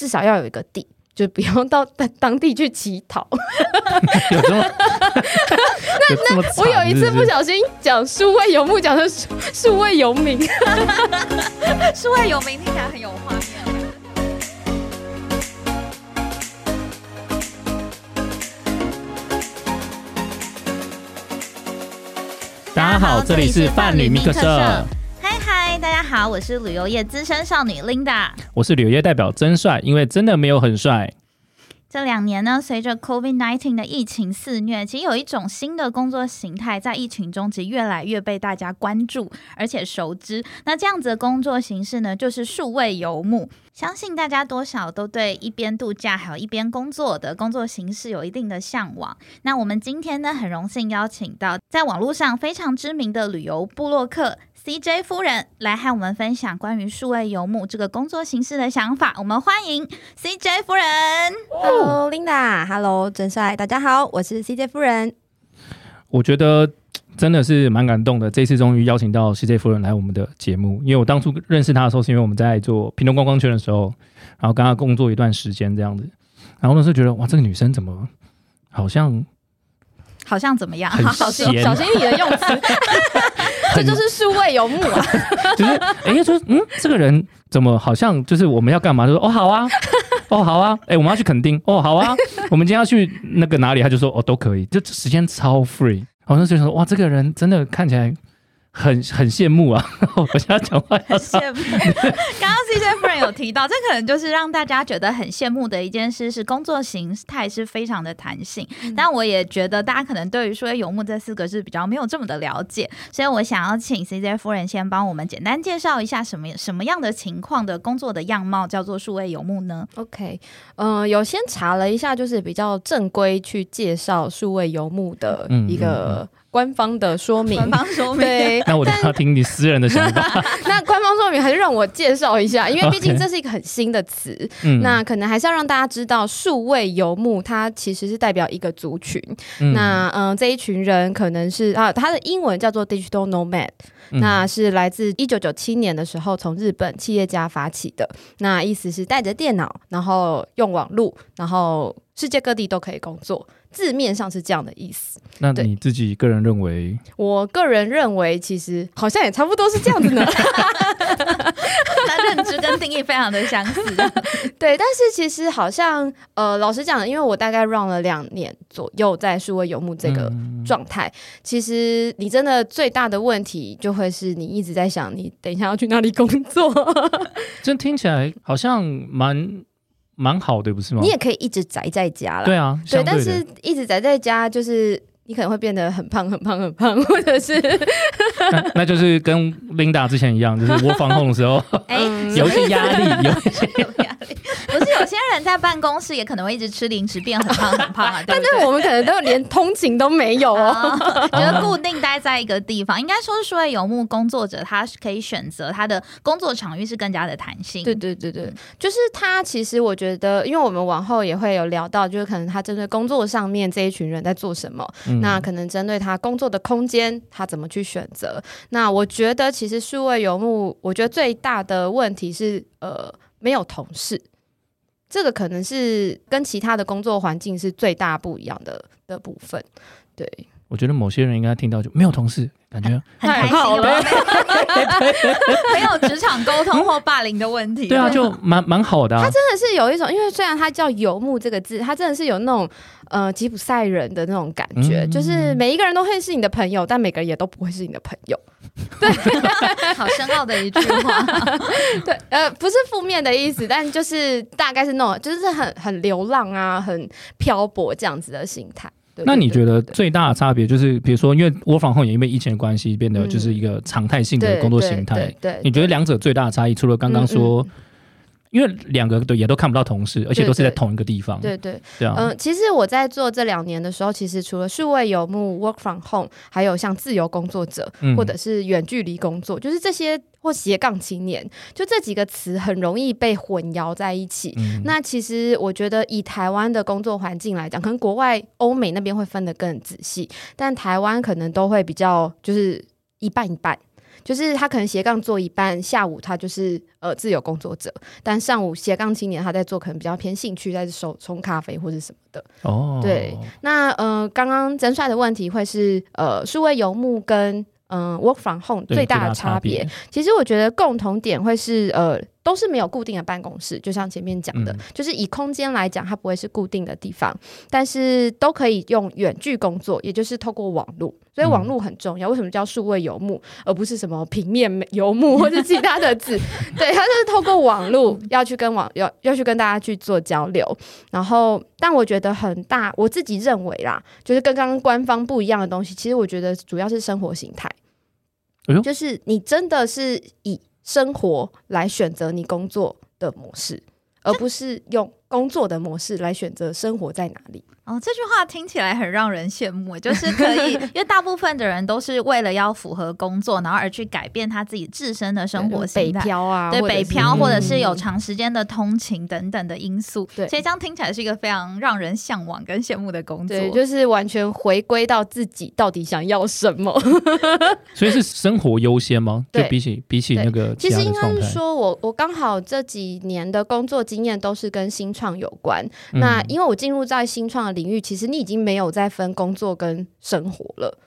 至少要有一个地。就不用到当当地去乞讨。有这么 有这么我有一次不小心讲数位游牧，讲成数数位游民。数位游民听起来很有画面。大家好，这里是伴侣密克社，嗨嗨，大家好，我是旅游业资深少女 Linda。我是旅游业代表真帅，因为真的没有很帅。这两年呢，随着 COVID-19 的疫情肆虐，其实有一种新的工作形态在疫情中其实越来越被大家关注，而且熟知。那这样子的工作形式呢，就是数位游牧。相信大家多少都对一边度假还有一边工作的工作形式有一定的向往。那我们今天呢，很荣幸邀请到在网络上非常知名的旅游部落客 CJ 夫人来和我们分享关于数位游牧这个工作形式的想法。我们欢迎 CJ 夫人。Hello，Linda，Hello，真帅，大家好，我是 CJ 夫人。我觉得真的是蛮感动的。这次终于邀请到 CJ 夫人来我们的节目，因为我当初认识她的时候，是因为我们在做屏东观光圈的时候，然后跟她工作一段时间这样子。然后那时候觉得，哇，这个女生怎么好像好像怎么样？很 小心小心你的用词，这就是数位游牧啊！就是哎，就说嗯，这个人怎么好像就是我们要干嘛？就说哦好啊，哦好啊，哎我们要去垦丁，哦好啊，我们今天要去那个哪里？他就说哦都可以，就时间超 free。好像就想说哇，这个人真的看起来很很羡慕啊！我现在讲话要羡慕。刚刚 CJ 夫人有提到，这可能就是让大家觉得很羡慕的一件事，是工作形态是非常的弹性。但我也觉得大家可能对于“说游牧”这四个字比较没有这么的了解，所以我想要请 CJ 夫人先帮我们简单介绍一下什么什么样的情况的工作的样貌叫做数位游牧呢？OK，嗯、有先查了一下，就是比较正规去介绍数位游牧的嗯一个官方的说明。官方说明。对，那我等一下听你私人的想法。那官方说明还是让我介绍一下，因为毕竟这是一个很新的词。嗯那可能还是要让大家知道，数位游牧它其实是代表一个族群。嗯那嗯、呃这一群人可能是啊，它的英文叫做 digital nomad，、嗯那是来自一九九七年的时候从日本企业家发起的。那意思是带着电脑，然后用网络，然后世界各地都可以工作。字面上是这样的意思。那你自己个人认为，我个人认为，其实好像也差不多是这样子呢。那认知跟定义非常的相似。对，但是其实好像呃，老实讲，因为我大概 run 了两年左右在数位游牧这个嗯状态，其实你真的最大的问题就会是你一直在想，你等一下要去哪里工作，这听起来好像蛮蛮好的，不是吗？你也可以一直宅在家了。对啊，对，但是一直宅在家就是。你可能会变得很胖、很胖、很胖，或者是那那就是跟 Linda 之前一样，就是我防控的时候 有一些压力，有一些有压力。不是有些人在办公室也可能会一直吃零食，变很胖很胖啊，对不对？但是我们可能都连通勤都没有哦。啊，就是固定待在一个地方，应该说是数位游牧工作者，他是可以选择他的工作场域是更加的弹性。对对对对，就是他。其实我觉得，因为我们往后也会有聊到，就是可能他针对工作上面这一群人在做什么，嗯那可能针对他工作的空间，他怎么去选择。那我觉得，其实数位游牧，我觉得最大的问题是，呃，没有同事。这个可能是跟其他的工作环境是最大不一样的的部分。对，我觉得某些人应该听到就没有同事，感觉很开心，太好了 没有职场沟通或霸凌的问题。对啊，就蛮蛮好的啊。真的是有一种，因为虽然他叫游牧这个字，他真的是有那种呃吉普赛人的那种感觉，嗯就是每一个人都会是你的朋友，但每个人也都不会是你的朋友。好深奥的一句话。对，呃，不是负面的意思，但就是大概是那种，就是很很流浪啊，很漂泊这样子的心态。对那你觉得对对最大的差别就是，比如说，因为我房后也因为疫情的关系，变得嗯就是一个常态性的工作形态。对对对你觉得两者最大的差异，除了刚刚说，嗯因为两个都也都看不到同事，而且都是在同一个地方，对对，对。啊，嗯、其实我在做这两年的时候，其实除了数位游牧 work from home，还有像自由工作者，嗯。或者是远距离工作，就是这些或斜杠青年，就这几个词很容易被混淆在一起。嗯。那其实我觉得，以台湾的工作环境来讲，可能国外欧美那边会分得更仔细，但台湾可能都会比较就是一半一半。就是他可能斜杠做一半，下午他就是呃自由工作者，但上午斜杠青年他在做可能比较偏兴趣，在手冲咖啡或者什么的。哦，对，那呃，刚刚曾帅的问题会是呃，数位游牧跟嗯、work from home 最大的差差别。，其实我觉得共同点会是呃，都是没有固定的办公室，就像前面讲的，嗯就是以空间来讲，它不会是固定的地方，但是都可以用远距工作，也就是透过网络。所以网络很重要。为什么叫数位游牧，而不是什么平面游牧 或者其他的字？对，它就是透过网络要去跟网要要去跟大家去做交流。然后，但我觉得很大，我自己认为啦，就是跟刚刚官方不一样的东西。其实我觉得主要是生活形态。哎就是你真的是以生活来选择你工作的模式，而不是用工作的模式来选择生活在哪里。哦，这句话听起来很让人羡慕，就是可以，因为大部分的人都是为了要符合工作，然后而去改变他自己自身的生活北形态。漂啊，对北漂，或者是嗯有长时间的通勤等等的因素，对所以这样听起来是一个非常让人向往跟羡慕的工作。对，就是完全回归到自己到底想要什么。所以是生活优先吗？就对比起比起那个其实应该是说我我刚好这几年的工作经验都是跟新创有关。嗯那因为我进入在新创的领域，其实你已经没有在分工作跟生活了。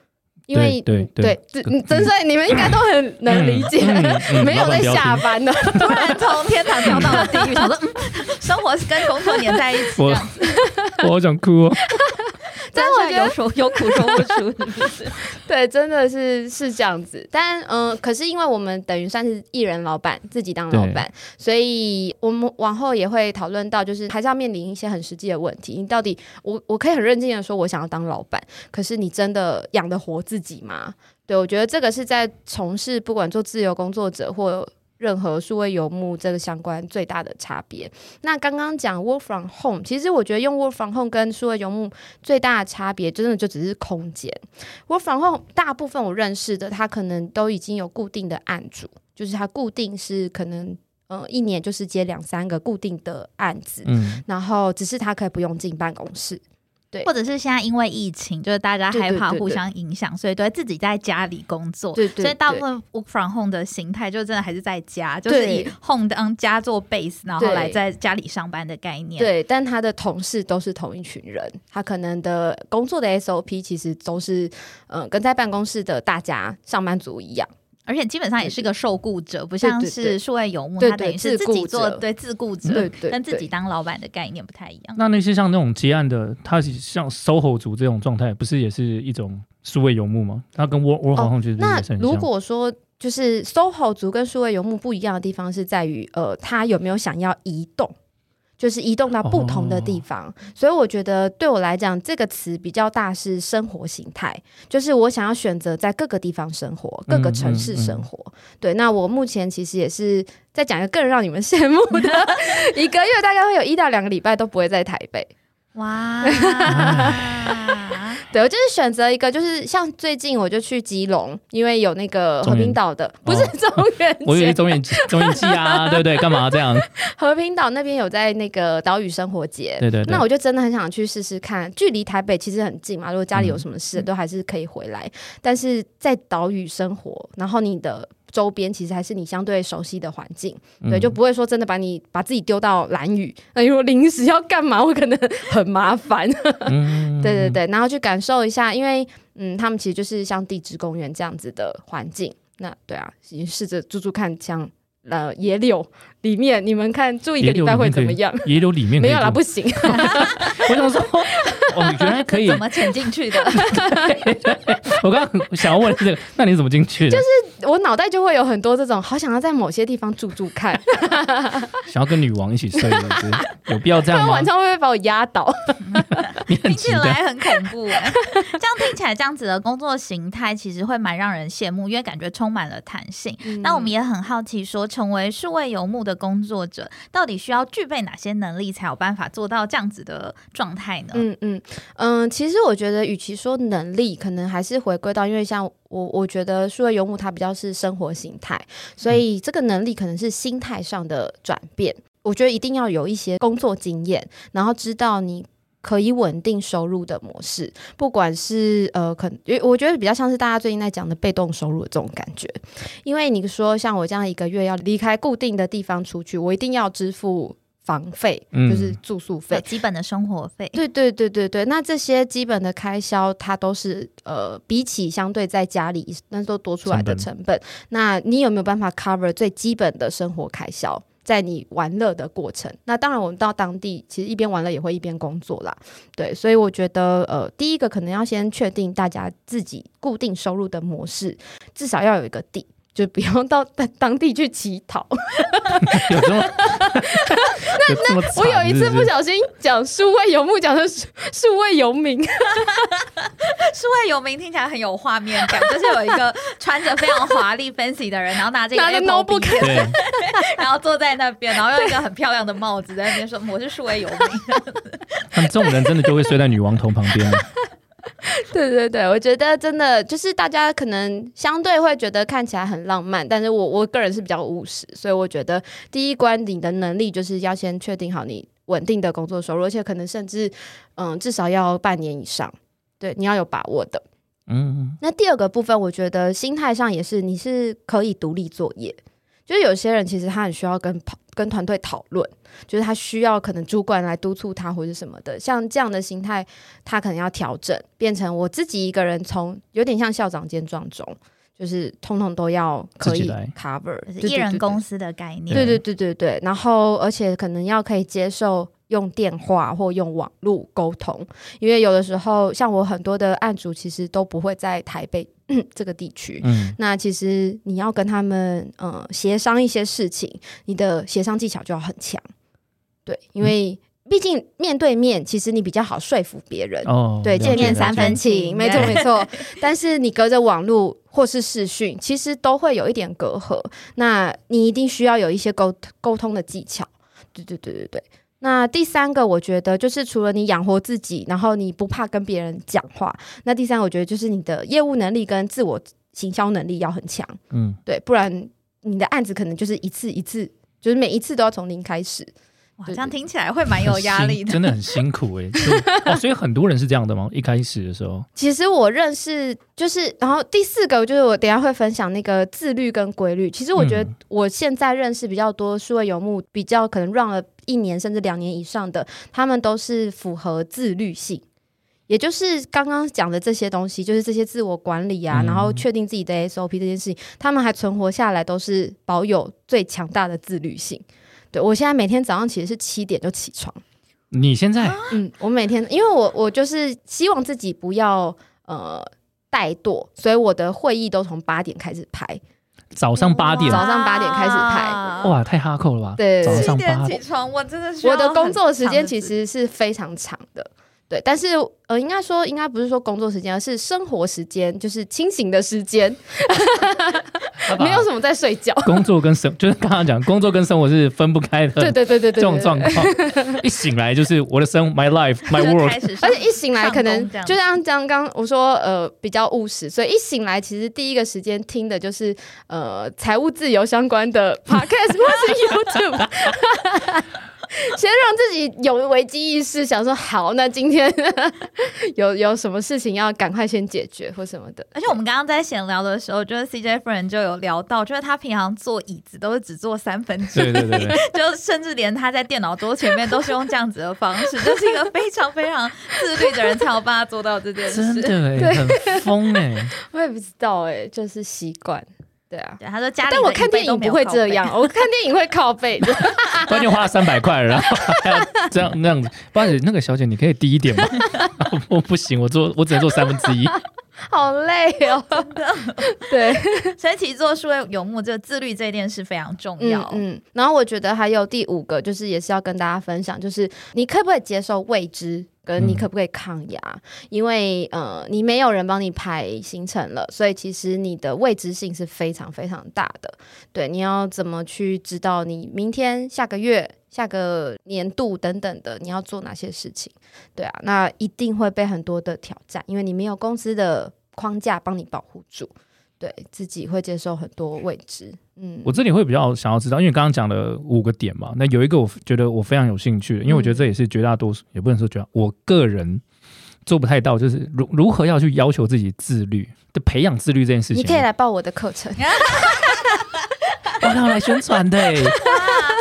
因为对对真所以你们应该都很能理解，没有在下班的。突然从天堂掉到了地狱，想说，嗯，生活是跟工作连在一起，这我。我好想哭哦。但我觉得有说有苦说不出，是不是？对，真的是是这样子。但嗯、呃可是因为我们等于算是艺人老板，自己当老板，所以我们往后也会讨论到，就是还是要面临一些很实际的问题。你到底，我我可以很认真的说，我想要当老板，可是你真的养得活自己吗？对，我觉得这个是在从事不管做自由工作者或任何数位游牧这个相关最大的差别。那刚刚讲 work from home，其实我觉得用 work from home 跟数位游牧最大的差别，真的就只是空间。work from home 大部分我认识的，他可能都已经有固定的案主，就是他固定是可能呃一年就是接两三个固定的案子，嗯，然后只是他可以不用进办公室。或者是现在因为疫情，就是大家对对害怕互对对相影响，所以都会自己在家里工作。对对所以大部分 work from home 的形态就真的还是在家，就是以 home 当家做 base，然后来在家里上班的概念。，对，但他的同事都是同一群人，他可能的工作的 SOP 其实都是呃跟在办公室的大家上班族一样。而且基本上也是个受雇者，不像对对是数位游牧，对他等于是自己做对自雇者，对对对跟自己当老板的概念不太一样。那那些像那种结案的，他像 SOHO 族这种状态，不是也是一种数位游牧吗？他跟 Work Work from Home 就是。如果说就是 SOHO 族跟数位游牧不一样的地方是在于，呃，他有没有想要移动，就是移动到不同的地方。所以我觉得对我来讲，这个词比较大是生活形态，就是我想要选择在各个地方生活，各个城市生活。对，那我目前其实也是在讲一个更让你们羡慕的，一个月大概会有一到两个礼拜都不会在台北。哇，对，我就是选择一个，就是像最近我就去基隆，因为有那个和平岛的，不是哦中原我以为中原中演季啊，对不对？干嘛这样？和平岛那边有在那个岛屿生活节，对对对那我就真的很想去试试看。距离台北其实很近嘛，如果家里有什么事，嗯都还是可以回来。但是在岛屿生活，然后你的周边其实还是你相对熟悉的环境，对，嗯就不会说真的把你把自己丢到蓝雨，那如果临时要干嘛，我可能很麻烦。嗯 对对对，然后去感受一下，因为嗯，他们其实就是像地质公园这样子的环境。那对啊，你试着住住看，像呃野柳里面，你们看住一个礼拜会怎么样？野柳里面没有啦，不行。我想说，哦，原来可以怎。么潜进去的？我刚刚想要问这个，那你怎么进去的？就是我脑袋就会有很多这种，好想要在某些地方住住看，想要跟女王一起睡，是不是？有必要这样吗不然晚？上会不会把我压倒？你听起，来很恐怖哎、这样听起来，这样子的工作形态其实会蛮让人羡慕，因为感觉充满了弹性。那我们也很好奇说成为数位游牧的工作者，到底需要具备哪些能力，才有办法做到这样子的状态呢？嗯嗯嗯，其实我觉得，与其说能力，可能还是回归到，因为像我，我觉得数位游牧它比较是生活形态，所以这个能力可能是心态上的转变。我觉得一定要有一些工作经验，然后知道你可以稳定收入的模式，不管是呃，可因为我觉得比较像是大家最近在讲的被动收入的这种感觉，因为你说像我这样一个月要离开固定的地方出去，我一定要支付房费，嗯就是住宿费。基本的生活费。对对对对对，那这些基本的开销，它都是呃，比起相对在家里那都多出来的成本。那你有没有办法 cover 最基本的生活开销？在你玩乐的过程，那当然我们到当地，其实一边玩乐也会一边工作啦。对，所以我觉得呃，第一个可能要先确定大家自己固定收入的模式，至少要有一个底。就不用到当当地去乞讨。有这么有这么惨我有一次不小心讲数位游牧，讲的是数位游民，数位游民听起来很有画面感，就是有一个穿着非常华丽 fancy 的人，然后拿着一个拿着 Apple notebook 笔，然后坐在那边，然后用一个很漂亮的帽子在那边说我是数位游民。他们这种人真的就会睡在女王头旁边。对对对，我觉得真的就是大家可能相对会觉得看起来很浪漫，但是我我个人是比较务实，所以我觉得第一关你的能力就是要先确定好你稳定的工作收入，而且可能甚至嗯至少要半年以上，对，你要有把握的。嗯，那第二个部分，我觉得心态上也是你是可以独立作业，就是有些人其实他很需要跟跑跟团队讨论，就是他需要可能主管来督促他或者什么的，像这样的心态，他可能要调整，变成我自己一个人从有点像校长兼撞钟，就是通通都要可以 cover，就是一人公司的概念。对对对对对，然后而且可能要可以接受用电话或用网络沟通，因为有的时候像我很多的案主其实都不会在台北、这个地区。嗯，那其实你要跟他们呃协商一些事情，你的协商技巧就要很强，对，因为毕竟面对面，其实你比较好说服别人，哦，对，见面三分情，没错没错。但是你隔着网络或是视讯，其实都会有一点隔阂。那你一定需要有一些沟沟通的技巧。对对对对对。那第三个，我觉得就是除了你养活自己，然后你不怕跟别人讲话，那第三个我觉得就是你的业务能力跟自我行销能力要很强。嗯，对，不然你的案子可能就是一次一次，就是每一次都要从零开始。哇，对这样听起来会蛮有压力的。真的很辛苦哎。就哦，所以很多人是这样的吗？一开始的时候，其实我认识就是，然后第四个就是我等下会分享那个自律跟规律。其实我觉得嗯我现在认识比较多数位游牧，比较可能 run 了一年甚至两年以上的，他们都是符合自律性。也就是刚刚讲的这些东西，就是这些自我管理啊，嗯然后确定自己的 SOP 这件事情，他们还存活下来，都是保有最强大的自律性。对我现在每天早上其实是七点就起床，你现在嗯，我每天因为我我就是希望自己不要呃怠惰，所以我的会议都从八点开始排。早上八点，早上八点开始排哇，太哈扣了吧？对早七点上八点，起床，我真的是我的工作时间其实是非常长的。对，但是呃，应该说，应该不是说工作时间，而是生活时间，就是清醒的时间，没有什么在睡觉。工作跟生，就是刚刚讲，工作跟生活是分不开的。对对对对对，这种状况，一醒来就是我的生，my life，my world 开。始上，而且一醒来可能就像刚刚我说，呃，比较务实，所以一醒来其实第一个时间听的就是呃财务自由相关的 podcast 或是 YouTube，先让自己有危机意识，想说好，那今天 有有什么事情要赶快先解决或什么的。而且我们刚刚在闲聊的时候，就是 CJ 夫人就有聊到，就是他平常坐椅子都是只坐三分之一，对对对对，就甚至连他在电脑桌前面都是用这样子的方式，就是一个非常非常自律的人才有办法做到这件真事。的哎，很疯哎。我也不知道哎、就是习惯。对啊，对，他说家里但我看电影不会这样，，我看电影会靠背的。关键花了三百块，然后还要这样那样子。不好意思，那个小姐，你可以低一点吗？我不行，我做我只能做三分之一。好累哦，对，所以其实做数位游牧，这个自律这件事非常重要。嗯嗯。然后我觉得还有第五个，就是也是要跟大家分享，就是你可不可以接受未知，跟你嗯可不可以抗压？因为呃，你没有人帮你排行程了，所以其实你的未知性是非常非常大的。对，你要怎么去知道你明天、下个月、下个年度等等的，你要做哪些事情？对啊，那一定会被很多的挑战，因为你没有公司的框架帮你保护住。对自己会接受很多未知。嗯，我这里会比较想要知道，因为刚刚讲了五个点嘛，那有一个我觉得我非常有兴趣的，因为我觉得这也是绝大多数，也不能说绝大，我个人做不太到，就是如如何要去要求自己自律，就培养自律这件事情。你可以来报我的课程，我要来宣传的、欸。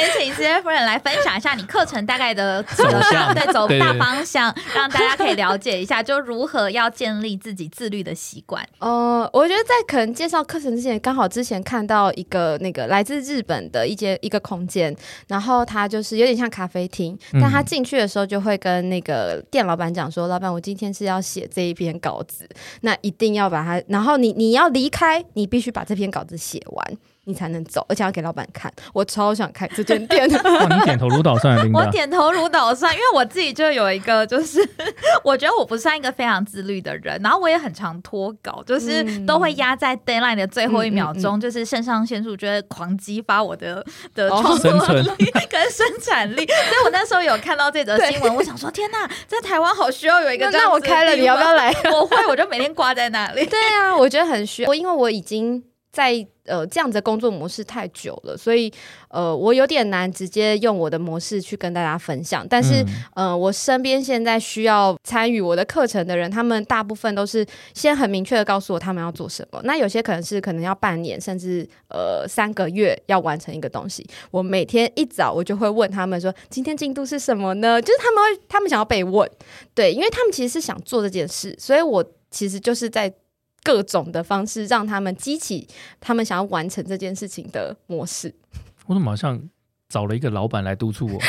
那可以请 C F 人来分享一下你课程大概的走向 对，走大方向，让大家可以了解一下，就如何要建立自己自律的习惯。呃，我觉得在可能介绍课程之前，刚好之前看到一个那个来自日本的一间一个空间，然后它就是有点像咖啡厅，嗯但他进去的时候就会跟那个店老板讲说：“老板，我今天是要写这一篇稿子，那一定要把它，然后你你要离开，你必须把这篇稿子写完。”你才能走，而且要给老板看。我超想开这间店的，哇，你点头如捣蒜 我。点头如捣蒜，因为我自己就有一个，就是 我觉得我不算一个非常自律的人，然后我也很常脱稿，就是嗯都会压在 deadline 的最后一秒钟，嗯就是肾上腺素就会狂激发我的的哦创作力跟生产力。所以我那时候有看到这则新闻，我想说天哪，在台湾好需要有一个那这样子的那我开了，你要不要来？我会，我就每天挂在那里。对啊，我觉得很需要。我因为我已经在呃这样子的工作模式太久了，所以呃我有点难直接用我的模式去跟大家分享。但是、嗯呃，我身边现在需要参与我的课程的人，他们大部分都是先很明确的告诉我他们要做什么。那有些可能是可能要半年，甚至呃三个月要完成一个东西。我每天一早我就会问他们说，今天进度是什么呢？就是他们会，他们想要被问，对，因为他们其实是想做这件事，所以我其实就是在。各种的方式让他们激起他们想要完成这件事情的模式。我怎么好像找了一个老板来督促我？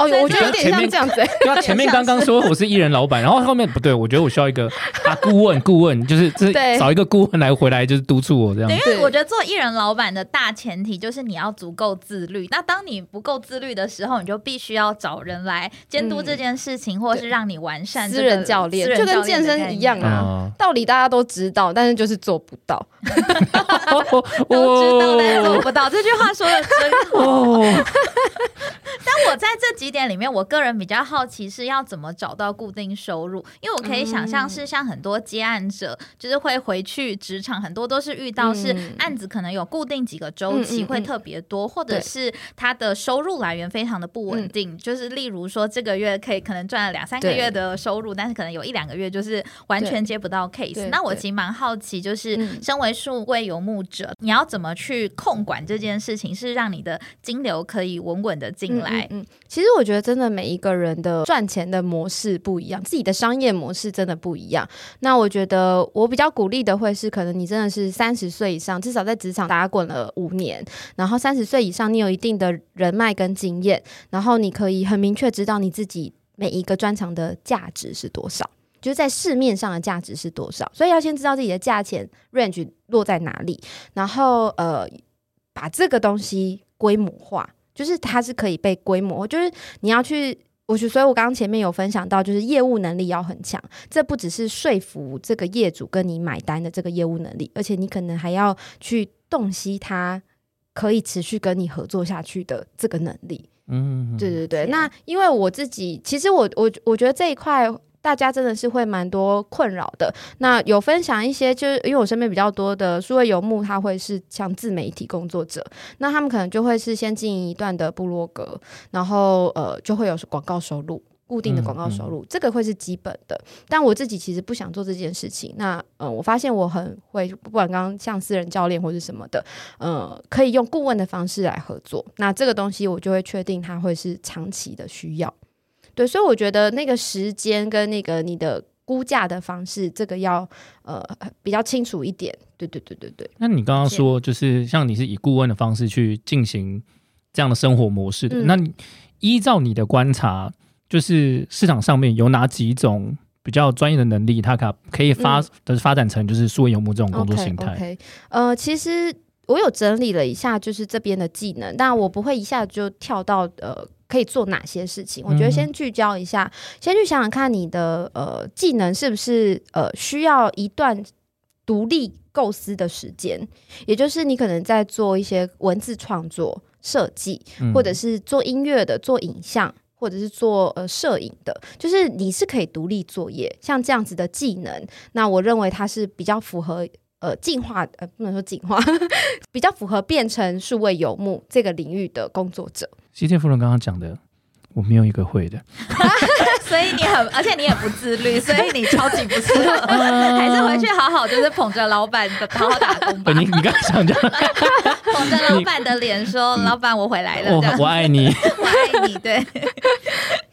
哦，我觉得有点前面像这样子、欸。对啊，前面刚刚说我是艺人老板，然后后面不对，我觉得我需要一个啊顾问，顾问就是这是找一个顾问来回来就是督促我这样对，。因为我觉得做艺人老板的大前提就是你要足够自律。那当你不够自律的时候，你就必须要找人来监督嗯这件事情，或者是让你完善私这个人教练就跟教练的健身一样啊啊，道理大家都知道，但是就是做不到。都知道但做不到。这句话说的真好。哦，但我在这几点里面，我个人比较好奇是要怎么找到固定收入，因为我可以想象是像很多接案者，就是会回去职场，很多都是遇到是嗯案子可能有固定几个周期会特别多，或者是他的收入来源非常的不稳定，就是例如说这个月可以可能赚了两三个月的收入，但是可能有一两个月就是完全接不到 case 那我其实蛮好奇，就是嗯。身为数位游牧者，你要怎么去控管这件事情，是让你的金流可以稳稳的进来？嗯嗯嗯其实我觉得真的每一个人的赚钱的模式不一样，自己的商业模式真的不一样。那我觉得我比较鼓励的会是，可能你真的是三十岁以上，至少在职场打滚了五年，然后三十岁以上，你有一定的人脉跟经验，然后你可以很明确知道你自己每一个专长的价值是多少。就是在市面上的价值是多少，所以要先知道自己的价钱 range 落在哪里，然后呃，把这个东西规模化，就是它是可以被规模，就是你要去。我觉，所以我刚刚前面有分享到，就是业务能力要很强。这不只是说服这个业主跟你买单的这个业务能力，而且你可能还要去洞悉他可以持续跟你合作下去的这个能力。嗯，对对对，那因为我自己，其实我我我觉得这一块大家真的是会蛮多困扰的。那有分享一些，就是因为我身边比较多的数位游牧，他会是像自媒体工作者，那他们可能就会是先经营一段的部落格，然后呃就会有广告收入。固定的广告收入，这个会是基本的。但我自己其实不想做这件事情。那呃，我发现我很会，不管刚刚像私人教练或是什么的，呃，可以用顾问的方式来合作。那这个东西我就会确定它会是长期的需要。对，所以我觉得那个时间跟那个你的估价的方式，这个要呃比较清楚一点。对对对对对，那你刚刚说，就是像你是以顾问的方式去进行这样的生活模式的，嗯。那你依照你的观察，就是市场上面有哪几种比较专业的能力，它可可以发嗯。的发展成就是数位游牧这种工作形态？呃，其实我有整理了一下，就是这边的技能，但我不会一下就跳到呃。可以做哪些事情？我觉得嗯。先聚焦一下，先去想想看你的呃技能是不是呃需要一段独立构思的时间，也就是你可能在做一些文字创作、设计，嗯。或者是做音乐的、做影像，或者是做呃摄影的，就是你是可以独立作业，像这样子的技能，那我认为它是比较符合呃进化，呃不能说进化，比较符合变成数位游牧这个领域的工作者。西天夫人刚刚讲的，我没有一个会的。所以你很，而且你也不自律，所以你超级不适合，还是回去好好就是捧着老板的好好打工吧。你你刚才想讲，捧着老板的脸说：“老板，我回来了。”我我爱你，我爱你。对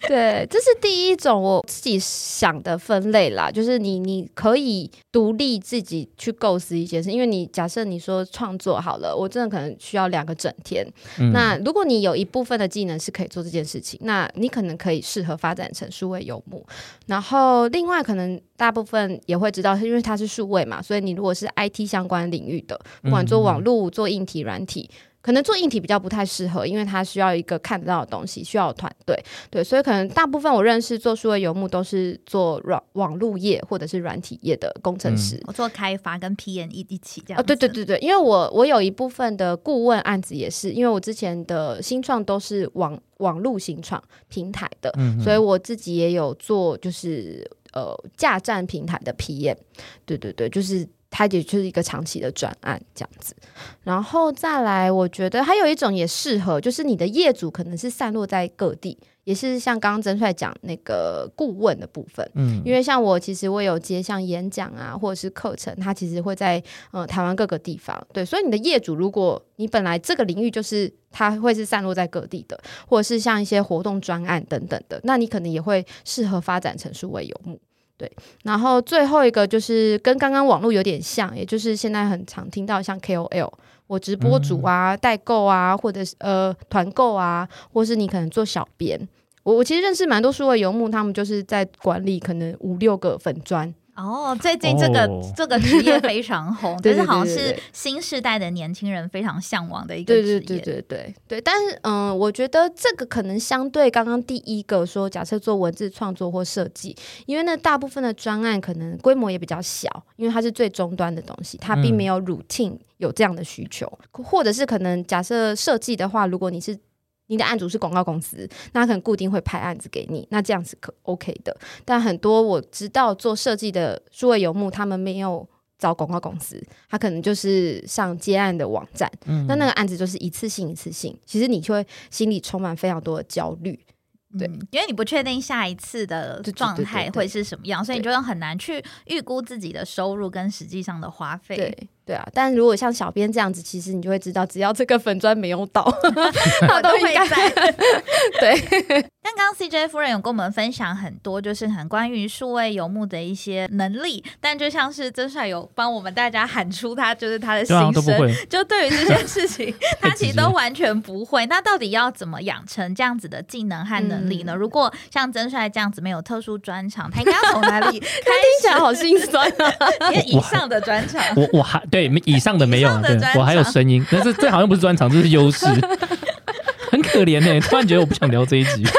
对，这是第一种我自己想的分类啦，就是你你可以独立自己去构思一些事，因为你假设你说创作好了，我真的可能需要两个整天。嗯那如果你有一部分的技能是可以做这件事情，那你可能可以适合发展成数位游牧。然后另外可能大部分也会知道，是因为它是数位嘛，所以你如果是 IT 相关领域的，不管做网络、做硬体、软体。可能做硬体比较不太适合，因为它需要一个看得到的东西，需要团队，对，所以可能大部分我认识做数位游牧都是做软网络业或者是软体业的工程师。我做开发跟 PM 一一起这样。哦，对对对对，因为我我有一部分的顾问案子也是，因为我之前的新创都是网网络新创平台的，嗯所以我自己也有做就是呃架站平台的 PM，对对对，就是它也就是一个长期的转案这样子。然后再来，我觉得还有一种也适合，就是你的业主可能是散落在各地，也是像刚刚曾帅讲那个顾问的部分。嗯因为像我，其实我有接像演讲啊，或者是课程，它其实会在呃台湾各个地方。对，所以你的业主，如果你本来这个领域就是它会是散落在各地的，或者是像一些活动专案等等的，那你可能也会适合发展成数位游牧。对，然后最后一个就是跟刚刚网络有点像，也就是现在很常听到像 KOL，我直播主啊、代购啊，或者是呃团购啊，或是你可能做小编。我我其实认识蛮多数位游牧，他们就是在管理可能五六个粉砖，哦，最近这个、哦。这个职业非常红，就是好像是新时代的年轻人非常向往的一个对职业。对对对对对，但是嗯，我觉得这个可能相对刚刚第一个说，假设做文字创作或设计，因为那大部分的专案可能规模也比较小，因为它是最终端的东西，它并没有 routine 有这样的需求，或者是可能假设设计的话，如果你是你的案主是广告公司，那他可能固定会派案子给你，那这样子可 OK 的。但很多我知道做设计的数位游牧，他们没有找广告公司，他可能就是上接案的网站，嗯那那个案子就是一次性一次性，其实你就会心里充满非常多的焦虑。对嗯因为你不确定下一次的状态会是什么样，所以你对就很难去预估自己的收入跟实际上的花费。对对啊，但如果像小编这样子，其实你就会知道，只要这个粉砖没有倒，我都会在。对刚刚 CJ 夫人有跟我们分享很多，就是很关于数位游牧的一些能力，但就像是曾帅有帮我们大家喊出他就是他的心声，会，就对于这件事情，他其实都完全不会。那到底要怎么养成这样子的技能和能力呢？嗯如果像曾帅这样子没有特殊专长，他应该要从哪里开听起来好心酸啊！因为以上的专长，我我还对以上的没有对我还有声音，但是 这好像不是专场，这是优势，很可怜呢。突然觉得我不想聊这一集。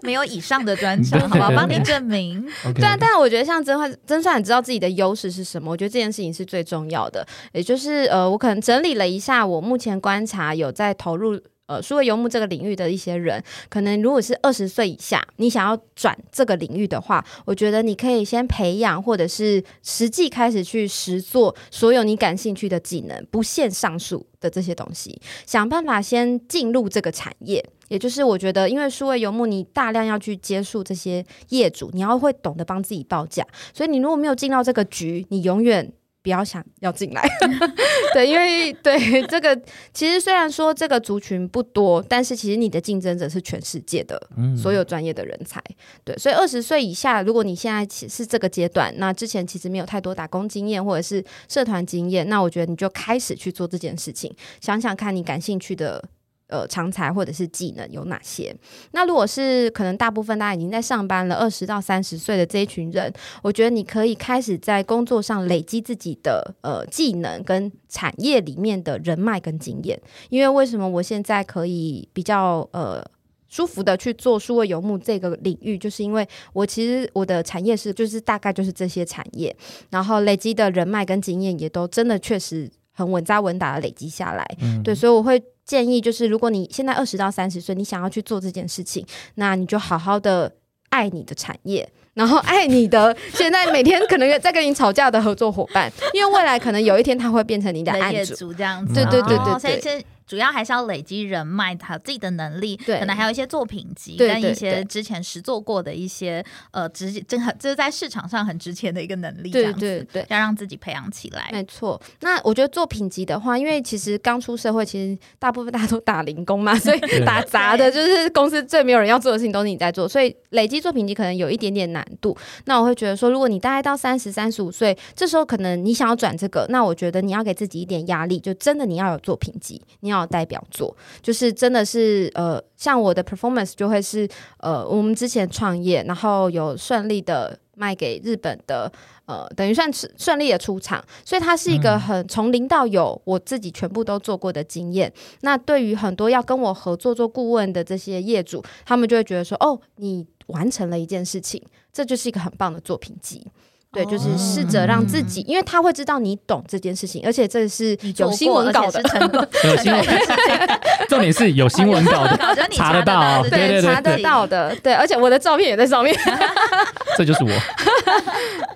没有以上的专场，好吧，对对帮你证明。对啊，但是我觉得像曾焕曾帅，你知道自己的优势是什么？我觉得这件事情是最重要的。也就是呃，我可能整理了一下，我目前观察有在投入。呃，数位游牧这个领域的一些人，可能如果是二十岁以下，你想要转这个领域的话，我觉得你可以先培养，或者是实际开始去实做所有你感兴趣的技能，不限上述的这些东西，想办法先进入这个产业。也就是我觉得，因为数位游牧，你大量要去接触这些业主，你要会懂得帮自己报价，所以你如果没有进到这个局，你永远不要想要进来。对，因为对这个，其实虽然说这个族群不多，但是其实你的竞争者是全世界的嗯所有专业的人才。对，所以二十岁以下，如果你现在其是这个阶段，那之前其实没有太多打工经验或者是社团经验，那我觉得你就开始去做这件事情，想想看你感兴趣的。呃，常才或者是技能有哪些？那如果是可能大部分大家已经在上班了，二十到三十岁的这一群人，我觉得你可以开始在工作上累积自己的呃技能跟产业里面的人脉跟经验。因为为什么我现在可以比较呃舒服的去做数位游牧这个领域，就是因为我其实我的产业是就是大概就是这些产业，然后累积的人脉跟经验也都真的确实很稳扎稳打的累积下来。嗯对，所以我会建议，就是如果你现在二十到三十岁，你想要去做这件事情，那你就好好的爱你的产业。然后爱你的现在每天可能在跟你吵架的合作伙伴，因为未来可能有一天他会变成你的案业主，主这样子。对对对对哦所以其实主要还是要累积人脉，他自己的能力，对可能还有一些作品集跟一些之前实做过的一些呃值真很就是在市场上很值钱的一个能力，这对样子对对。要让自己培养起来。没错，那我觉得作品集的话，因为其实刚出社会，其实大部分大家都打零工嘛，所以打杂的就是公司最没有人要做的事情都是你在做，所以累积作品集可能有一点点难度。那我会觉得说，如果你大概到三十三十五岁，这时候可能你想要转这个，那我觉得你要给自己一点压力，就真的你要有作品集，你要有代表作，就是真的是呃，像我的 performance 就会是呃，我们之前创业，然后有顺利的卖给日本的。呃，等于算是顺利的出场，所以它是一个很从零到有，我自己全部都做过的经验。那对于很多要跟我合作做顾问的这些业主，他们就会觉得说，哦，你完成了一件事情，这就是一个很棒的作品集。对，就是试着让自己，因为他会知道你懂这件事情，而且这是 有新闻稿的有新闻，重点是有新闻稿的，查得到对查得到的，对，而且我的照片也在上面。这就是我。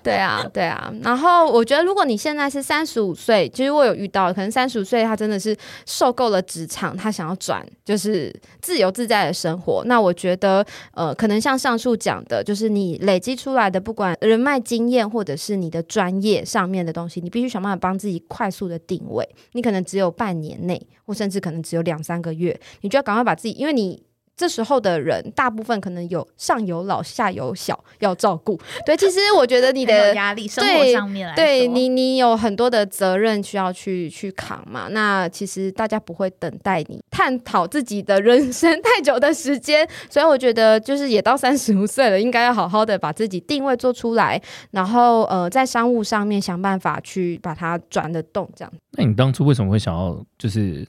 对啊，对啊。然后我觉得，如果你现在是三十五岁，其实我有遇到，可能三十五岁他真的是受够了职场，他想要转就是自由自在的生活。那我觉得，呃，可能像上述讲的，就是你累积出来的，不管人脉经验或者是你的专业上面的东西，你必须想办法帮自己快速的定位。你可能只有半年内，或甚至可能只有两三个月，你就要赶快把自己，因为你。这时候的人，大部分可能有上有老下有小要照顾。对，其实我觉得你的压力，生活上面来说对你，你有很多的责任需要去去扛嘛。那其实大家不会等待你探讨自己的人生太久的时间，所以我觉得就是也到三十五岁了，应该要好好的把自己定位做出来，然后呃，在商务上面想办法去把它转得动，这样。那你当初为什么会想要就是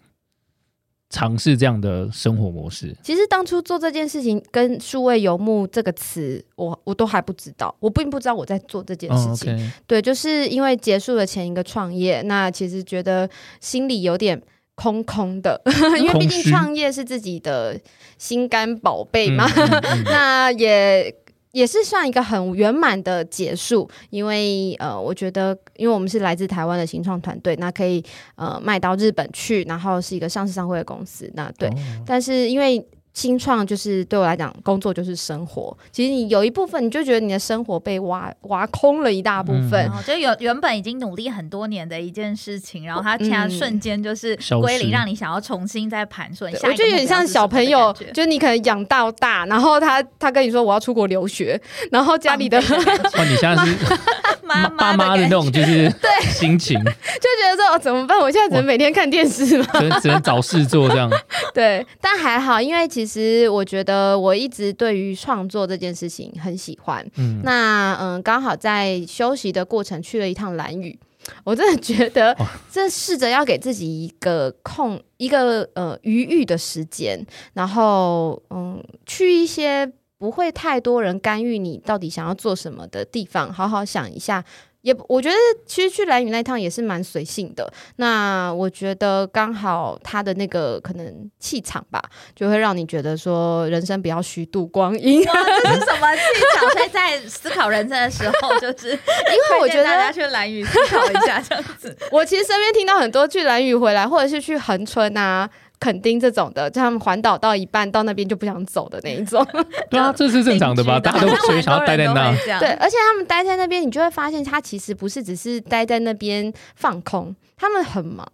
尝试这样的生活模式？其实当初做这件事情跟数位游牧这个词，我我都还不知道，我并不知道我在做这件事哦情。对，就是因为结束了前一个创业，那其实觉得心里有点空空的，因为毕竟创业是自己的心肝宝贝嘛，嗯嗯嗯 那也。也是算一个很圆满的结束，因为呃，我觉得，因为我们是来自台湾的新创团队，那可以呃卖到日本去，然后是一个上市商会的公司，那对，哦。但是因为新创就是对我来讲，工作就是生活。其实你有一部分，你就觉得你的生活被挖挖空了一大部分。然后就原原本已经努力很多年的一件事情，然后它现在嗯瞬间就是归零，让你想要重新再盘算。一下我觉得有点像小朋友就你可能养到大，然后他他跟你说我要出国留学，然后家里的 哦，你现在是 妈爸妈的那种就是 对心情，就觉得说哦怎么办？我现在只能每天看电视吗。只能只能找事做这样。对，但还好，因为其实我觉得我一直对于创作这件事情很喜欢。嗯，那嗯，刚好在休息的过程去了一趟蓝屿，我真的觉得哇这试着要给自己一个空一个呃余裕的时间，然后嗯去一些不会太多人干预你到底想要做什么的地方，好好想一下。也我觉得其实去蓝屿那趟也是蛮随性的。那我觉得刚好他的那个可能气场吧，就会让你觉得说人生不要虚度光阴。哇，这是什么气场？所以在思考人生的时候，就是 因为我觉得大家去蓝屿思考一下这样子。我其实身边听到很多去蓝屿回来，或者是去恒春啊、垦丁这种的，就他们环岛到一半到那边就不想走的那一种。对啊，这是正常的吧？大家都所以想要待在那。对，而且他们待在那边，你就会发现他其实不是只是待在那边放空，他们很忙。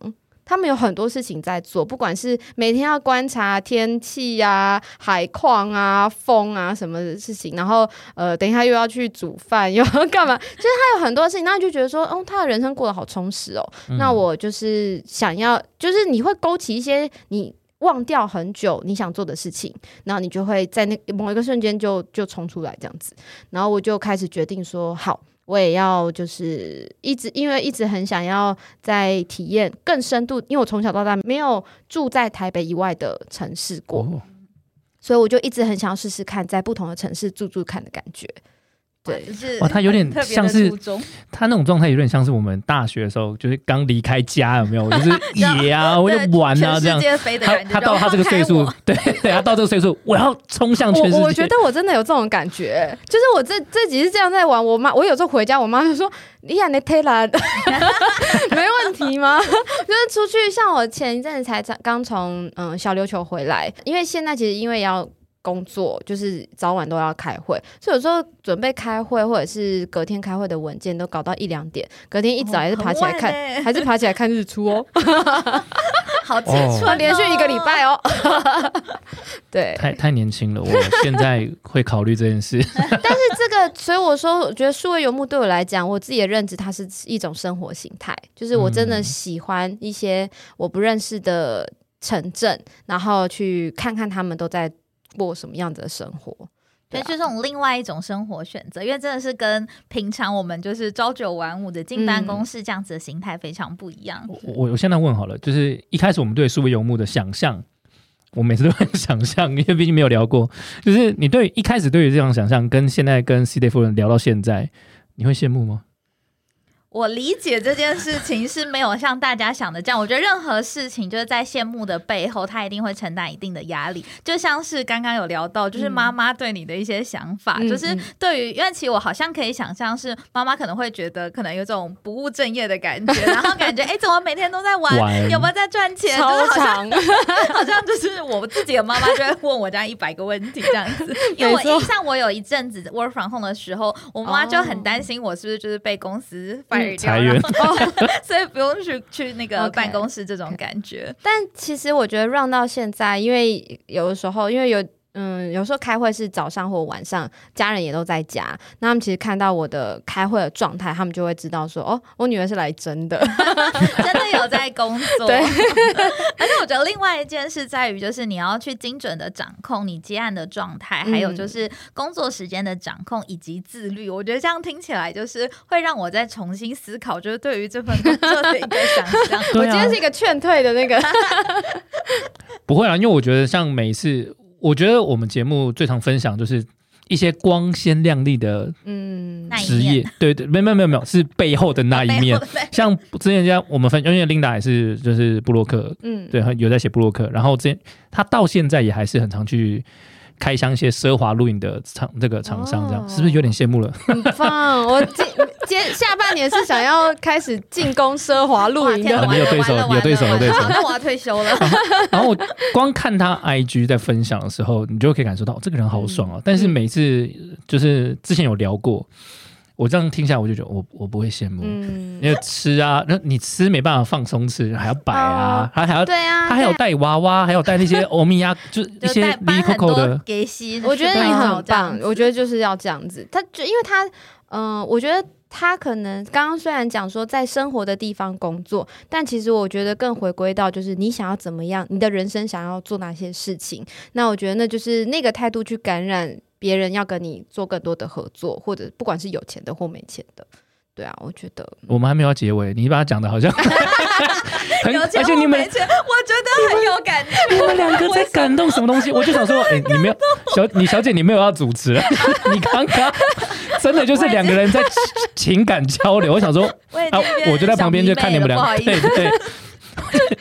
他们有很多事情在做，不管是每天要观察天气啊、海况啊、风啊什么的事情，然后呃，等一下又要去煮饭，又要干嘛？就是他有很多事情，然后你就觉得说，哦，他的人生过得好充实哦。嗯那我就是想要，就是你会勾起一些你忘掉很久你想做的事情，然后你就会在那某一个瞬间就就冲出来这样子，然后我就开始决定说，好，我也要就是一直因为一直很想要在体验更深度，因为我从小到大没有住在台北以外的城市过，哦所以我就一直很想要试试看在不同的城市住住看的感觉。对就是哇他有点像是他那种状态有点像是我们大学的时候，就是刚离开家，有没有？就是野啊，我就玩啊，这样他。他到他这个岁数，对 对，他到这个岁数，我要冲向全世界。我我觉得我真的有这种感觉，就是我这这几是这样在玩。我妈，我有时候回家，我妈就说：“你呀，你推啦，没问题吗？”就是出去，像我前一阵子才刚从嗯小琉球回来，因为现在其实因为要。工作就是早晚都要开会，所以有时候准备开会或者是隔天开会的文件都搞到一两点，隔天一早还是爬起来看，哦欸还是爬起来看日出哦，好青春、哦，连续一个礼。拜哦。对，太太年轻了，我现在会考虑这件事。但是这个，所以我说，我觉得数位游牧对我来讲，我自己的认知，它是一种生活形态，就是我真的喜欢一些我不认识的城镇，然后去看看他们都在过什么样子的生活。对，就是这种另外一种生活选择，因为真的是跟平常我们就是朝九晚五的进办公室这样子的形态非常不一样。我我我现在问好了，就是一开始我们对数位游牧的想象，我每次都很想象，因为毕竟没有聊过。就是你对一开始对于这样想象，跟现在跟 C D 夫人聊到现在，你会羡慕吗？我理解这件事情是没有像大家想的这样。我觉得任何事情就是在羡慕的背后，他一定会承担一定的压力。就像是刚刚有聊到，就是妈妈对你的一些想法，嗯就是嗯对于，因为其实我好像可以想象是妈妈可能会觉得可能有种不务正业的感觉，然后感觉哎、怎么每天都在玩，玩有没有在赚钱？就是好像，好像就是我自己的妈妈就会问我这样一百个问题这样子，因为我没错印象我有一阵子 work from home 的时候，我妈就很担心我是不是就是被公司 fire 掉，裁员 所以不用去去那个办公室这种感觉。但其实我觉得 run 到现在，因为有的时候，因为有嗯，有时候开会是早上或晚上，家人也都在家，那他们其实看到我的开会的状态，他们就会知道说，哦，我女儿是来真的。真的有在工作。对 而且我觉得另外一件事在于，就是你要去精准的掌控你接案的状态，嗯还有就是工作时间的掌控以及自律。我觉得这样听起来就是会让我再重新思考，就是对于这份工作的一个想象。我今天是一个劝退的那个，不会啊，因为我觉得像每一次，我觉得我们节目最常分享就是一些光鲜亮丽的嗯职业，对对，没有没有没有没有，是背后的那 一面。像之前家我们分，因为琳达也是就是布洛克，嗯，对，有在写布洛克，然后之前他到现在也还是很常去开箱一些奢华露营的厂这个厂商，这样、哦是不是有点羡慕了？很棒。我今今下半年是想要开始进攻奢华露营的啊，你有对手有对手有对手那我要退休了。然后我光看他 IG 在分享的时候，你就可以感受到、哦这个人好爽嗯哦。但是每次就是之前有聊过，我这样听下来，我就觉得我我不会羡慕，嗯，因为吃啊，那你吃没办法放松吃，还要摆啊，他还要对啊，他还有对带娃娃，还有带那些欧米亚，就是一些带搬 Lily 很多的。我觉得你很棒，我觉得得就是要这样子。他就因为他，嗯、我觉得他可能刚刚虽然讲说在生活的地方工作，但其实我觉得更回归到就是你想要怎么样，你的人生想要做哪些事情。那我觉得那就是那个态度去感染别人，要跟你做更多的合作，或者不管是有钱的或没钱的。对啊，我觉得我们还没有要结尾，你把它讲的好像 很，有钱而且你们我觉得很有感觉。你们两个在感动什么东西？我就想说，哎、你没有小你小姐，你没有要主持，你刚刚真的就是两个人在情感交流。我想说，啊我就在旁边就看你们两个，对对，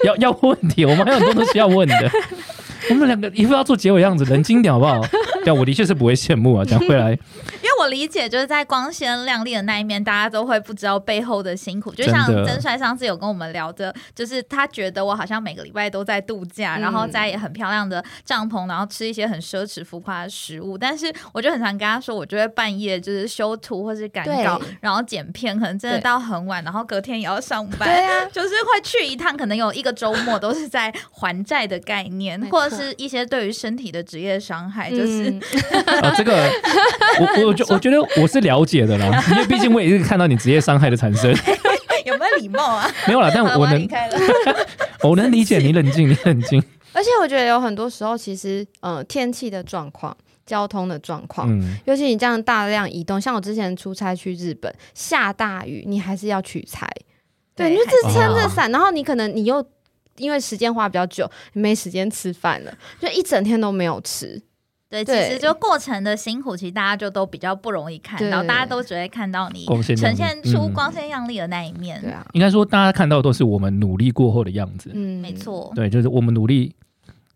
要要问题，我们还有很多东西要问的。我们两个一副要做结尾样子，冷静点好不好？对，我的确是不会羡慕啊。讲回来，我理解，就是在光鲜亮丽的那一面，大家都会不知道背后的辛苦。就像曾帅上次有跟我们聊的，就是他觉得我好像每个礼拜都在度假，嗯然后在很漂亮的帐篷，然后吃一些很奢侈浮夸的食物。但是我就很常跟他说，我就会半夜就是修图或是赶稿，然后剪片，可能真的到很晚，然后隔天也要上班。对啊，就是会去一趟，可能有一个周末都是在还债的概念，或者是一些对于身体的职业伤害，就是、嗯 啊，这个我我觉我觉得我是了解的啦，因为毕竟我也是看到你职业伤害的产生，有没有礼貌啊？没有啦，但，我能我能理解你冷静，你冷静，而且我觉得有很多时候，其实呃天气的状况、交通的状况，嗯，尤其你这样大量移动，像我之前出差去日本，下大雨，你还是要取材，对，对你就只撑着伞，然后你可能你又因为时间花比较久，你没时间吃饭了，就一整天都没有吃。对，其实就过程的辛苦，其实大家就都比较不容易看到，大家都只会看到你光鲜呈现出嗯光鲜亮丽的那一面。对啊，应该说大家看到都是我们努力过后的样子。嗯，没。错。对，就是我们努力。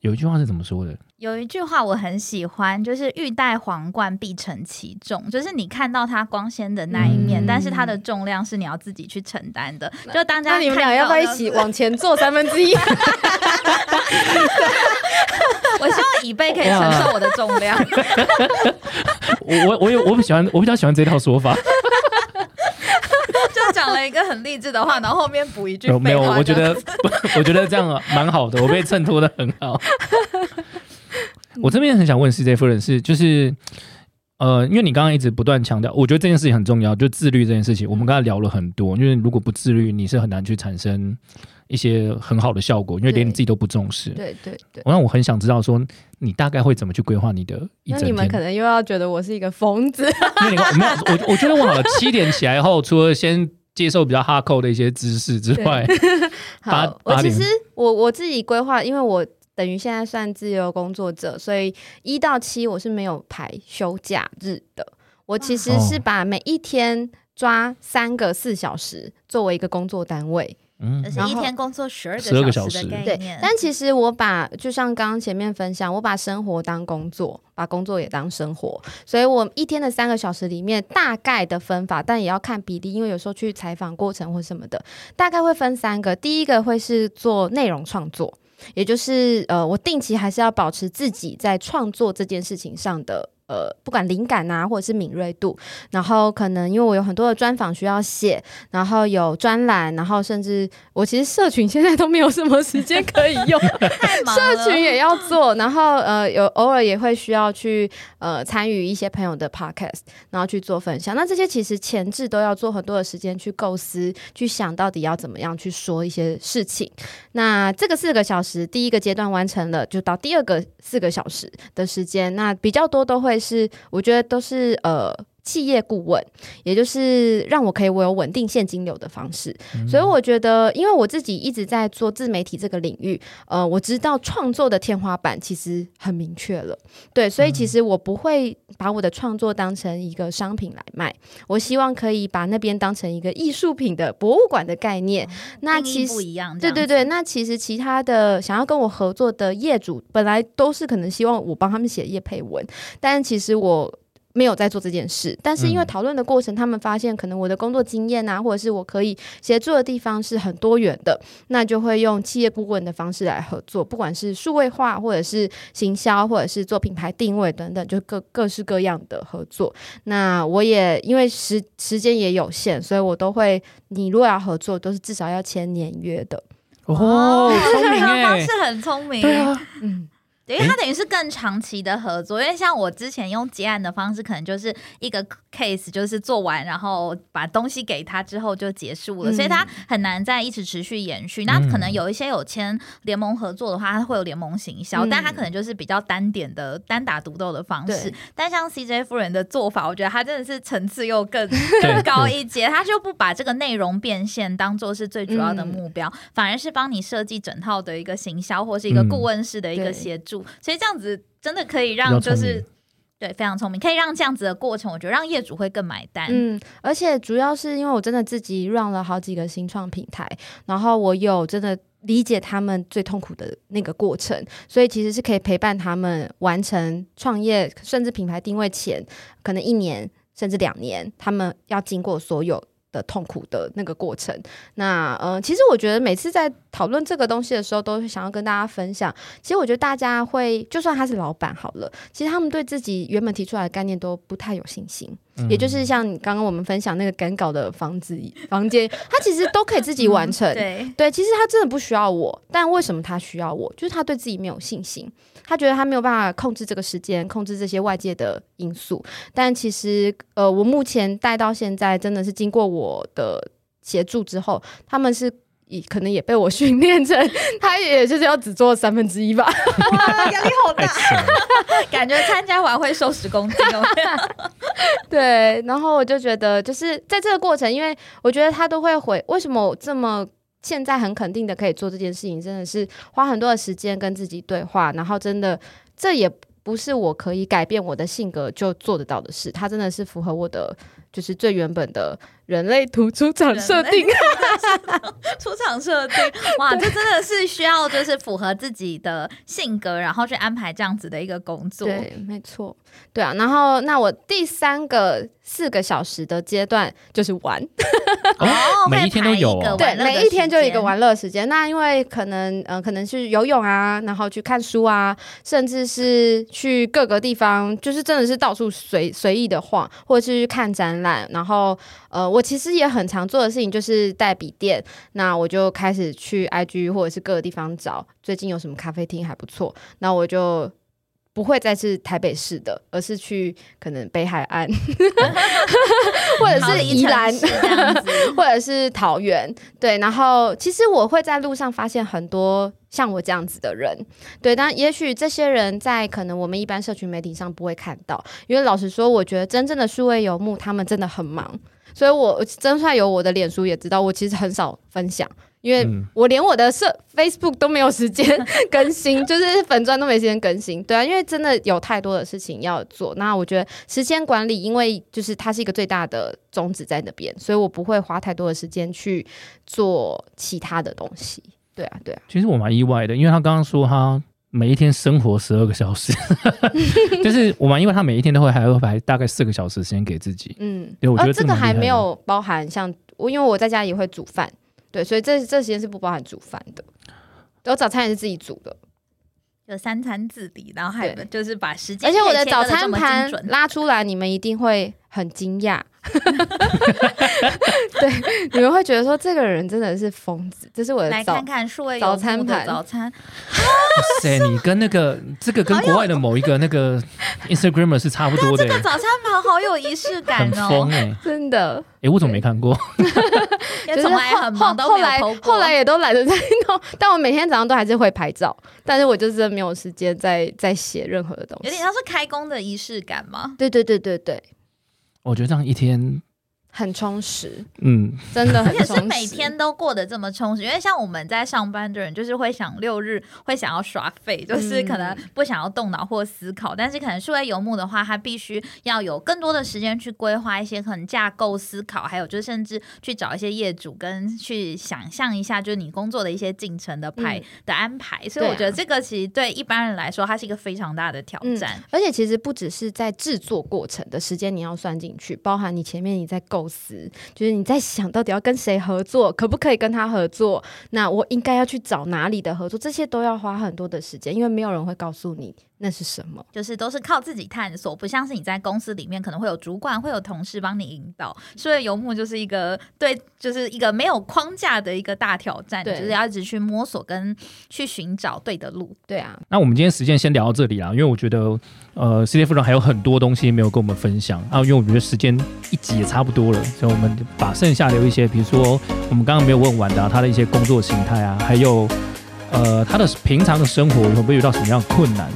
有一句话是怎么说的？有一句话我很喜欢，就是“欲戴皇冠，必承其重”，就是你看到它光鲜的那一面，嗯但是它的重量是你要自己去承担的。就当大家那你们看俩要不要一起往前坐三分之一？我希望椅背可以承受我的重量。我我我有我比喜欢我比较喜欢这套说法。就讲了一个很励志的话，然后后面补一句有没有？我觉得我觉得这样蛮好的，我被衬托的很好。我这边很想问 CJ 夫人是就是。呃，因为你刚刚一直不断强调，我觉得这件事情很重要，就自律这件事情，我们刚才聊了很多。因为如果不自律，你是很难去产生一些很好的效果，因为连你自己都不重视。对对对。我让我很想知道说，你大概会怎么去规划你的一整那你们可？能又要觉得我是一个疯子，因为你看，没有，我我觉得我好了，七点起来后，除了先接受比较哈扣的一些知识之外，八好，我其实我我自己规划，因为我等于现在算自由工作者，所以一到七我是没有排休假日的。我其实是哦把每一天抓三个四小时作为一个工作单位，嗯就，是然后一天工作十二个小时的概念。。但其实我把就像刚刚前面分享，我把生活当工作，把工作也当生活，所以我一天的三个小时里面大概的分法，但也要看比例，因为有时候去采访过程或什么的，大概会分三个。第一个会是做内容创作，也就是呃，我定期还是要保持自己在创作这件事情上的。呃，不管灵感啊，或者是敏锐度，然后可能因为我有很多的专访需要写，然后有专栏，然后甚至我其实社群现在都没有什么时间可以用，社群也要做，然后呃有偶尔也会需要去呃参与一些朋友的 podcast，然后去做分享。那这些其实前置都要做很多的时间去构思，去想到底要怎么样去说一些事情。那这个四个小时第一个阶段完成了，就到第二个四个小时的时间，那比较多都会是我觉得都是呃。企业顾问，也就是让我可以我有稳定现金流的方式，所以我觉得，因为我自己一直在做自媒体这个领域，呃，我知道创作的天花板其实很明确了，对，所以其实我不会把我的创作当成一个商品来卖，我希望可以把那边当成一个艺术品的博物馆的概念。那其实。不一样，对对对，那其实其他的想要跟我合作的业主，本来都是可能希望我帮他们写业配文，但其实我没有在做这件事。但是因为嗯讨论的过程，他们发现可能我的工作经验啊，或者是我可以协助的地方是很多元的，那就会用企业顾问的方式来合作，不管是数位化，或者是行销，或者是做品牌定位等等，就各各式各样的合作。那我也因为时时间也有限，所以我都会，你如果要合作，都是至少要签年约的。哦，聪明这个方哎式，很聪明。对啊，嗯，对，因为它等于是更长期的合作，因为像我之前用结案的方式，可能就是一个 case，就是做完，然后把东西给他之后就结束了，嗯。所以他很难再一直持续延续。那可能有一些有签联盟合作的话，他会有联盟行销，嗯。但他可能就是比较单点的单打独斗的方式。但像 CJ 夫人的做法，我觉得他真的是层次又更 更高一阶，他就不把这个内容变现当做是最主要的嗯目标，反而是帮你设计整套的一个行销或是一个嗯。顾问式的一个协助，所以这样子真的可以让就是对非常聪明，可以让这样子的过程，我觉得让业主会更买单。嗯，而且主要是因为我真的自己 run 了好几个新创平台，然后我有真的理解他们最痛苦的那个过程，所以其实是可以陪伴他们完成创业，甚至品牌定位前可能一年甚至两年，他们要经过所有。的痛苦的那个过程，那呃，其实我觉得每次在讨论这个东西的时候，都会想要跟大家分享。其实我觉得大家会，就算他是老板好了，其实他们对自己原本提出来的概念都不太有信心。嗯也就是像你刚刚我们分享那个赶稿的房子房间，他其实都可以自己完成。对，对，其实他真的不需要我，但为什么他需要我？就是他对自己没有信心，他觉得他没有办法控制这个时间，控制这些外界的因素。但其实，呃，我目前带到现在，真的是经过我的协助之后，他们是。也可能也被我训练成，他也就是要只做三分之一吧。哇，压力好大，感觉参加完会瘦十公斤哦。对，然后我就觉得，就是在这个过程，因为我觉得他都会回，为什么我这么现在很肯定的可以做这件事情，真的是花很多的时间跟自己对话，然后真的这也不是我可以改变我的性格就做得到的事，它真的是符合我的就是最原本的人类图出场设定。出场设定，哇，这真的是需要就是符合自己的性格，然后去安排这样子的一个工作。对，没错，对啊。然后，那我第三个四个小时的阶段就是玩，哦，每一天都有哦对，每一天就一个玩乐时间。那因为可能，呃，可能是游泳啊，然后去看书啊，甚至是去各个地方，就是真的是到处随随意的晃，或者是去看展览。然后，呃，我其实也很常做的事情就是带笔电，那我就开始去 IG 或者是各个地方找最近有什么咖啡厅还不错，那我就。不会再是台北市的，而是去可能北海岸，或者是宜兰，或者是桃园。对，然后其实我会在路上发现很多像我这样子的人。对，但也许这些人在可能我们一般社群媒体上不会看到，因为老实说，我觉得真正的数位游牧他们真的很忙，所以我真算有我的脸书也知道，我其实很少分享。因为我连我的社 Facebook 都没有时间更新，就是粉钻都没时间更新，对啊，因为真的有太多的事情要做。那我觉得时间管理，因为就是它是一个最大的宗旨在那边，所以我不会花太多的时间去做其他的东西。对啊，对啊。其实我蛮意外的，因为他刚刚说他每一天生活十二个小时，就是我蛮因为他每一天都会还会排大概四个小时时间给自己。嗯，对，我觉得这个还没有包含像我，因为我在家也会煮饭。对，所以这这时间是不包含煮饭的，我早餐也是自己煮的，有三餐自理，然后还有就是把时间，而且我的早餐盘拉出来，你们一定会很惊讶。对，你们会觉得说这个人真的是疯子。这是我的来看看数位早餐盘早餐。哇塞，你跟那个这个跟国外的某一个那个 Instagramer 是差不多的。这个早餐盘好有仪式感哦，疯哎，真的。哎，我怎么没看过？就是后后来后来也都懒得再弄，但我每天早上都还是会拍照，但是我就是没有时间再再写任何的东西。有点像是开工的仪式感吗？对对对对对。我觉得这样一天。很充实，嗯，真的，而且是每天都过得这么充实。因为像我们在上班的人，就是会想六日会想要耍废，就是可能不想要动脑或思考。但是可能数位游牧的话，他必须要有更多的时间去规划一些可能架构思考，还有就是甚至去找一些业主跟去想象一下，就是你工作的一些进程的排的安排。所以我觉得这个其实对一般人来说，它是一个非常大的挑战。而且其实不只是在制作过程的时间你要算进去，包含你前面你在构。构思就是你在想到底要跟谁合作，可不可以跟他合作？那我应该要去找哪里的合作？这些都要花很多的时间，因为没有人会告诉你。那是什么？就是都是靠自己探索，不像是你在公司里面可能会有主管、会有同事帮你引导。所以游牧就是一个对，就是一个没有框架的一个大挑战，就是要一直去摸索跟去寻找对的路。对啊。那我们今天时间先聊到这里啦，因为我觉得呃，世界夫人还有很多东西没有跟我们分享啊，因为我觉得时间一集也差不多了，所以我们把剩下留一些，比如说我们刚刚没有问完的他的一些工作形态啊，还有呃他的平常的生活会不会遇到什么样的困难？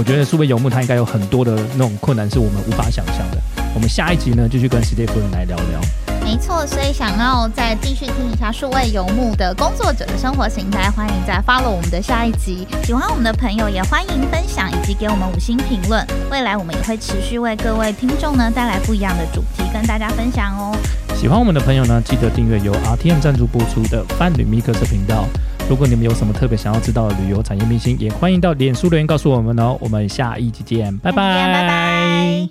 我觉得数位游牧它应该有很多的那种困难是我们无法想象的。我们下一集呢，就去跟史蒂夫人来聊聊。没错，所以想要再继续听一下数位游牧的工作者的生活形态，欢迎再 follow 我们的下一集。喜欢我们的朋友也欢迎分享以及给我们五星评论。未来我们也会持续为各位听众呢带来不一样的主题跟大家分享哦。喜欢我们的朋友呢，记得订阅由 RTM 赞助播出的伴侣米克斯频道。如果你们有什么特别想要知道的旅游产业明星，也欢迎到脸书留言告诉我们哦。我们下一集见，拜拜，